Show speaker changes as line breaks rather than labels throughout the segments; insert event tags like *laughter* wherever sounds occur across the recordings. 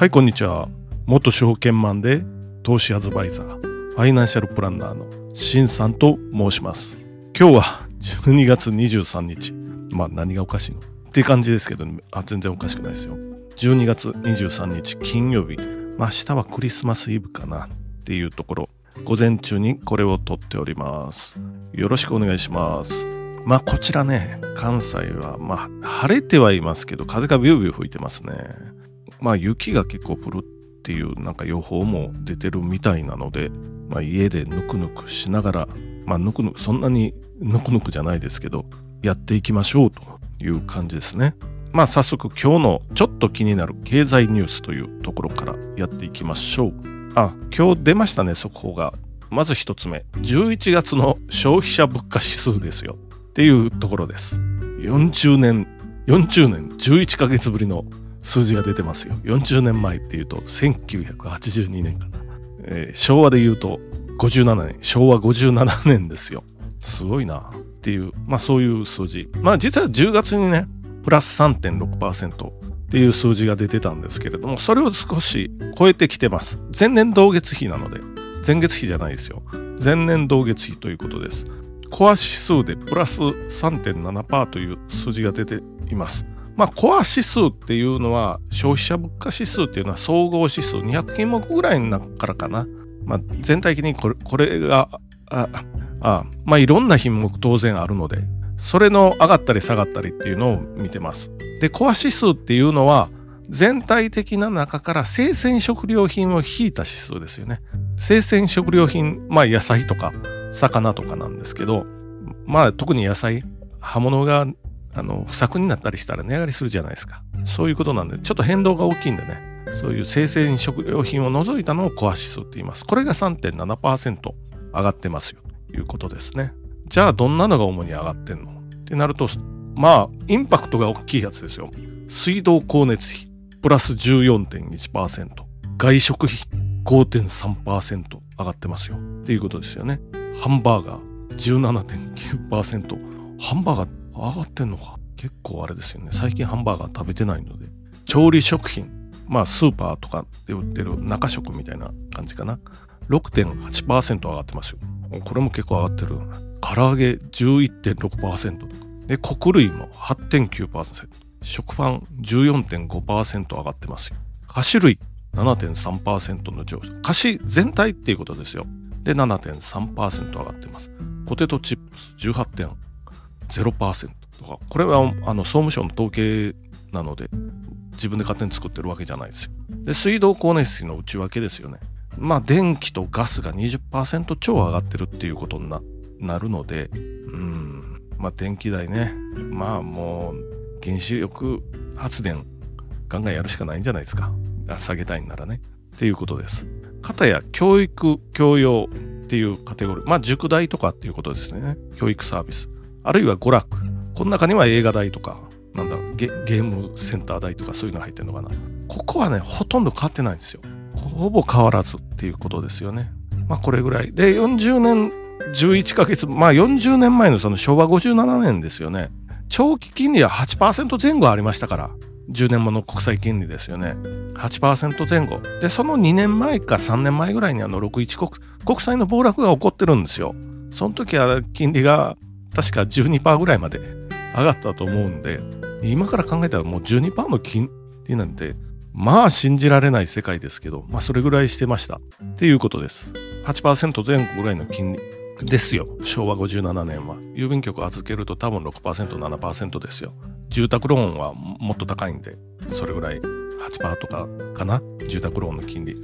はい、こんにちは。元証券マンで投資アドバイザー、ファイナンシャルプランナーのしんさんと申します。今日は12月23日。まあ何がおかしいの？っていう感じですけど、ね、あ全然おかしくないですよ。12月23日金曜日。まあ明日はクリスマスイブかなっていうところ。午前中にこれを撮っております。よろしくお願いします。まあこちらね、関西はまあ晴れてはいますけど、風がビュービュー吹いてますね。まあ雪が結構降るっていうなんか予報も出てるみたいなので、まあ、家でぬくぬくしながら、まあ、ぬくぬくそんなにぬくぬくじゃないですけどやっていきましょうという感じですね。まあ早速今日のちょっと気になる経済ニュースというところからやっていきましょう。あ今日出ましたね速報が。まず一つ目11月の消費者物価指数ですよっていうところです。40年40年11ヶ月ぶりの数字が出てますよ。40年前っていうと1982年かな。えー昭和で言うと57年、昭和57年ですよ。すごいなっていう、まあそういう数字。まあ実は10月にね、プラス3.6%っていう数字が出てたんですけれども、それを少し超えてきてます。前年同月比なので、前月比じゃないですよ。前年同月比ということです。コア指数でプラス3.7%という数字が出ています。まあ、コア指数っていうのは消費者物価指数っていうのは総合指数200品目ぐらいの中からかな。まあ、全体的にこれこれがああまあいろんな品目当然あるのでそれの上がったり下がったりっていうのを見てます。でコア指数っていうのは全体的な中から生鮮食料品を引いた指数ですよね。生鮮食料品まあ野菜とか魚とかなんですけどまあ特に野菜葉物があの不作になったりしたら値上がりするじゃないですか。そういうことなんで、ちょっと変動が大きいんでね、そういう生鮮食料品を除いたのをコア指数って言います。これが3.7%上がってますよということですね。じゃあ、どんなのが主に上がってんのってなると、まあ、インパクトが大きいやつですよ。水道光熱費、プラス14.1%。外食費、5.3%上がってますよ。っていうことですよね。ハンバーガー、17.9%。ハンバーガー上がってんのか。結構あれですよね。最近ハンバーガー食べてないので。調理食品。まあスーパーとかで売ってる中食みたいな感じかな。6.8%上がってますよ。これも結構上がってる唐揚げ11.6%とか。で穀類も8.9%食パン14.5%上がってますよ。菓子類。7.3%の上昇。菓子全体っていうことですよ。で7.3%上がってます。ポテトチップス18.8% 0%とか。これはあの総務省の統計なので自分で勝手に作ってるわけじゃないですよ。で水道光熱費の内訳ですよね。まあ電気とガスが20%超上がってるっていうことにななるのでうん。まあ電気代ね。まあもう原子力発電ガンガンやるしかないんじゃないですか。下げたいんならね。っていうことです。かたや教育教養っていうカテゴリー。まあ塾代とかっていうことですね。教育サービス。あるいは娯楽。この中には映画代とか、なんだゲ、ームセンター代とかそういうの入ってるのかな。ここはね、ほとんど変わってないんですよ。ほぼ変わらずっていうことですよね。まあこれぐらい。で、40年11ヶ月、まあ40年前のその昭和57年ですよね。長期金利は8%前後ありましたから。10年もの国債金利ですよね。8%前後。で、その2年前か3年前ぐらいにあの61国国債の暴落が起こってるんですよ。その時は金利が確か12%ぐらいまで上がったと思うんで、今から考えたらもう12%の金利なんて、まあ信じられない世界ですけど、まあそれぐらいしてました。っていうことです。8%前後ぐらいの金利ですよ。昭和57年は。郵便局預けると多分6%、7%ですよ。住宅ローンはもっと高いんで、それぐらい8%とかかな？住宅ローンの金利。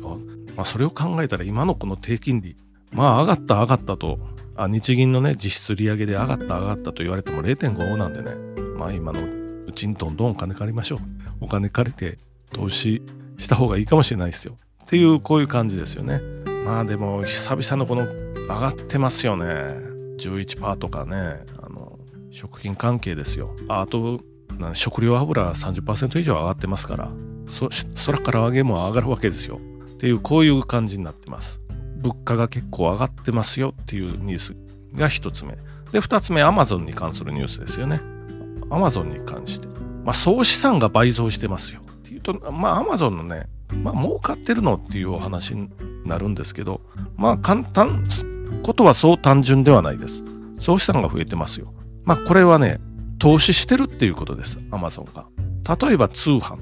まあそれを考えたら今のこの低金利、まあ上がった上がったとあ日銀のね実質利上げで上がった上がったと言われても0.5なんでね。まあ今のうちにどんどんお金借りましょう。お金借りて投資した方がいいかもしれないですよ。っていうこういう感じですよね。まあでも久々のこの上がってますよね。11%とかねあの食品関係ですよ。あと食料油30%以上上がってますからそ空から揚げも上がるわけですよ。っていうこういう感じになってます。物価が結構上がってますよっていうニュースが一つ目。で、二つ目、アマゾンに関するニュースですよね。アマゾンに関して。まあ、総資産が倍増してますよっていうと、まあ、アマゾンのね、まあ、儲かってるのっていうお話になるんですけど、まあ、簡単、ことはそう単純ではないです。そうしたのが増えてますよ。まあ、これはね、投資してるっていうことです、アマゾンが。例えば通販。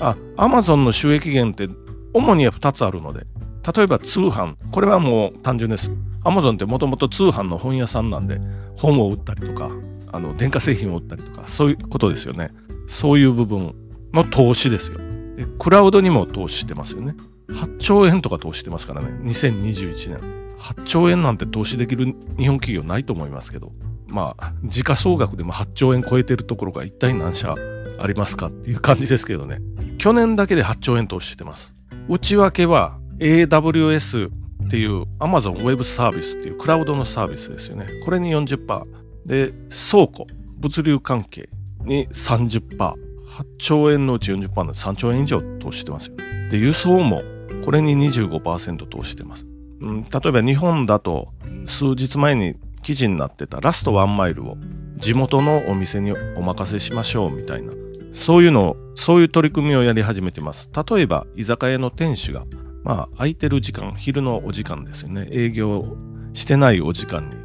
あ、アマゾンの収益源って主には2つあるので、例えば通販。これはもう単純です。アマゾンってもともと通販の本屋さんなんで、本を売ったりとか、あの電化製品を売ったりとか、そういうことですよね。そういう部分の投資ですよ。でクラウドにも投資してますよね。8兆円とか投資してますからね。2021年。8兆円なんて投資できる日本企業ないと思いますけど、まあ、時価総額でも8兆円超えてるところが一体何社ありますかっていう感じですけどね。去年だけで8兆円投資してます。内訳は AWS っていう Amazon Web サービスっていうクラウドのサービスですよね。これに40%。で、倉庫、物流関係に30%。8兆円のうち40%なんで3兆円以上投資してますよ。で、輸送もこれに25%投資してます。うん、例えば日本だと数日前に記事になってたラストワンマイルを地元のお店にお任せしましょうみたいなそういうのそういう取り組みをやり始めてます例えば居酒屋の店主がまあ空いてる時間昼のお時間ですよね営業してないお時間に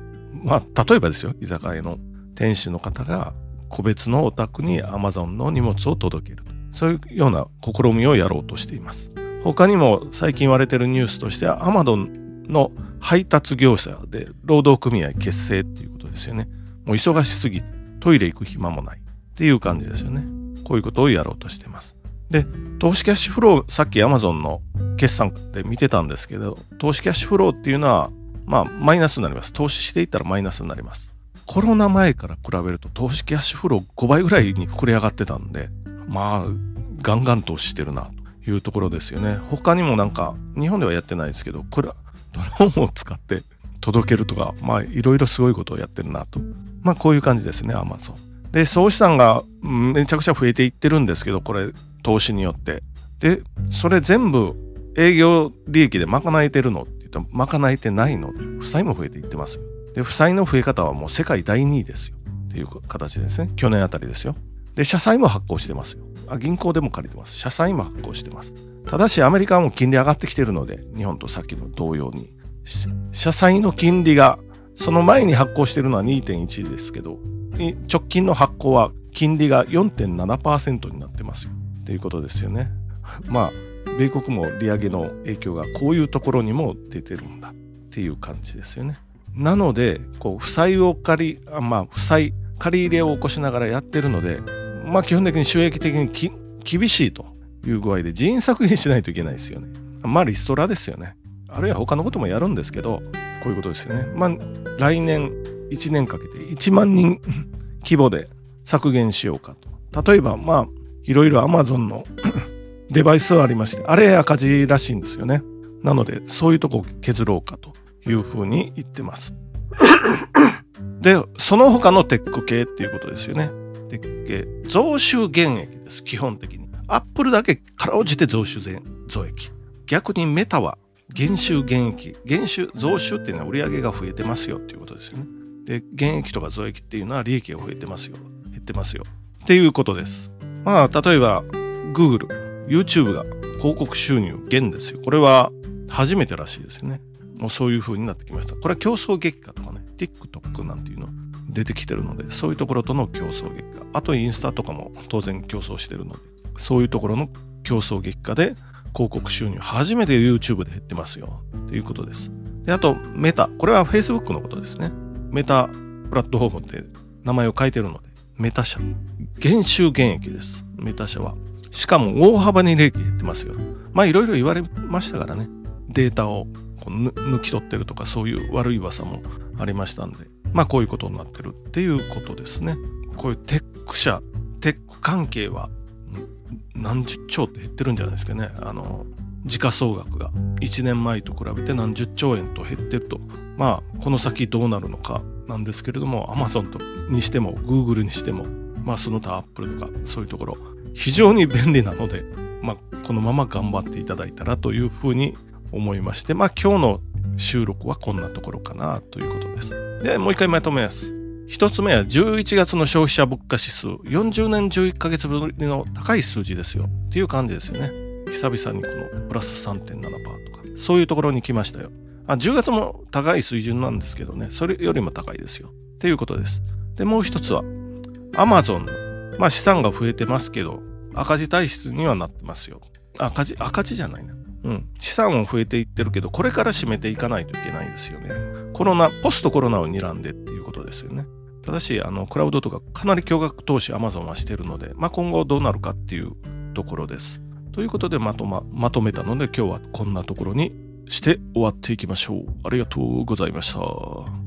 まあ例えばですよ居酒屋の店主の方が個別のお宅に Amazon の荷物を届けるそういうような試みをやろうとしています他にも最近言われてるニュースとしては Amazon の配達業者で労働組合結成っていうことですよね。もう忙しすぎてトイレ行く暇もないっていう感じですよね。こういうことをやろうとしています。で、投資キャッシュフロー、さっき Amazon の決算で見てたんですけど、投資キャッシュフローっていうのは、まあ、マイナスになります。投資していったらマイナスになります。コロナ前から比べると投資キャッシュフロー5倍ぐらいに膨れ上がってたんで、まあ、ガンガン投資してるなというところですよね。他にもなんか、日本ではやってないですけど、これはドローンを使って届けるとか、まあいろいろすごいことをやってるなと。まあこういう感じですね、アマゾン。で、総資産がめちゃくちゃ増えていってるんですけど、これ投資によって。で、それ全部営業利益で賄えてるのって言うと賄えてないので、負債も増えていってます。で、負債の増え方はもう世界第2位ですよ。っていう形ですね。去年あたりですよ。で、社債も発行してますよ。あ銀行でも借りてます。社債も発行してます。ただしアメリカはもう金利上がってきてるので、日本とさっきの同様に。社債の金利が、その前に発行してるのは2.1ですけど、直近の発行は金利が4.7%になってますよ。っていうことですよね。まあ、米国も利上げの影響がこういうところにも出てるんだっていう感じですよね。なので、こう、負債を借り、あまあ、負債、借り入れを起こしながらやってるので、まあ基本的に収益的に厳しいという具合で人員削減しないといけないですよね。まあリストラですよね。あるいは他のこともやるんですけど、こういうことですよね。まあ来年1年かけて1万人規模で削減しようかと。例えばまあいろいろ Amazon の *coughs* デバイスはありまして、あれ赤字らしいんですよね。なのでそういうとこ削ろうかというふうに言ってます。で、その他のテック系っていうことですよね。テック系。増収減益です、基本的に。アップルだけかろうじて増収増益。逆にメタは減収減益。減収、増収っていうのは売り上げが増えてますよっていうことですよね。で、減益とか増益っていうのは利益が増えてますよ。減ってますよ。っていうことです。まあ、例えば、Google、YouTube が広告収入減ですよ。これは初めてらしいですよね。もうそういう風になってきました。これは競争激化とかね、TikTok なんていうの出てきてるので、そういうところとの競争激化。あとインスタとかも当然競争してるので、そういうところの競争激化で広告収入初めて YouTube で減ってますよということです。で、あとメタ。これは Facebook のことですね。メタプラットフォームって名前を変えてるので、メタ社。減収減益です。メタ社は。しかも大幅に利益減ってますよ。まあいろいろ言われましたからね。データをこう抜き取ってるとかそういう悪い噂もありましたんで。まあこういうことになってるっていうことですね。こういうテック社、テック関係は何十兆って減ってるんじゃないですかね。あの、時価総額が1年前と比べて何十兆円と減ってると。まあ、この先どうなるのかなんですけれども、Amazon とにしても、Google にしても、まあ、その他 Apple とか、そういうところ、非常に便利なので、まあ、このまま頑張っていただいたらというふうに思いまして、まあ、今日の収録はこんなところかなということです。で、もう一回まとめます。1つ目は11月の消費者物価指数40年11ヶ月ぶりの高い数字ですよっていう感じですよね久々にこのプラス3.7%とかそういうところに来ましたよ。あ10月も高い水準なんですけどね。それよりも高いですよ。っていうことです。でもう一つはアマゾンまあ資産が増えてますけど赤字体質にはなってますよ。赤字赤字じゃないな。うん、資産も増えていってるけどこれから締めていかないといけないですよね。コロナポストコロナを睨んでっていうことですよね。ただし、あの、クラウドとかかなり巨額投資アマゾンはしてるので、まあ、今後どうなるかっていうところです。ということでまとま、まとめたので今日はこんなところにして終わっていきましょう。ありがとうございました。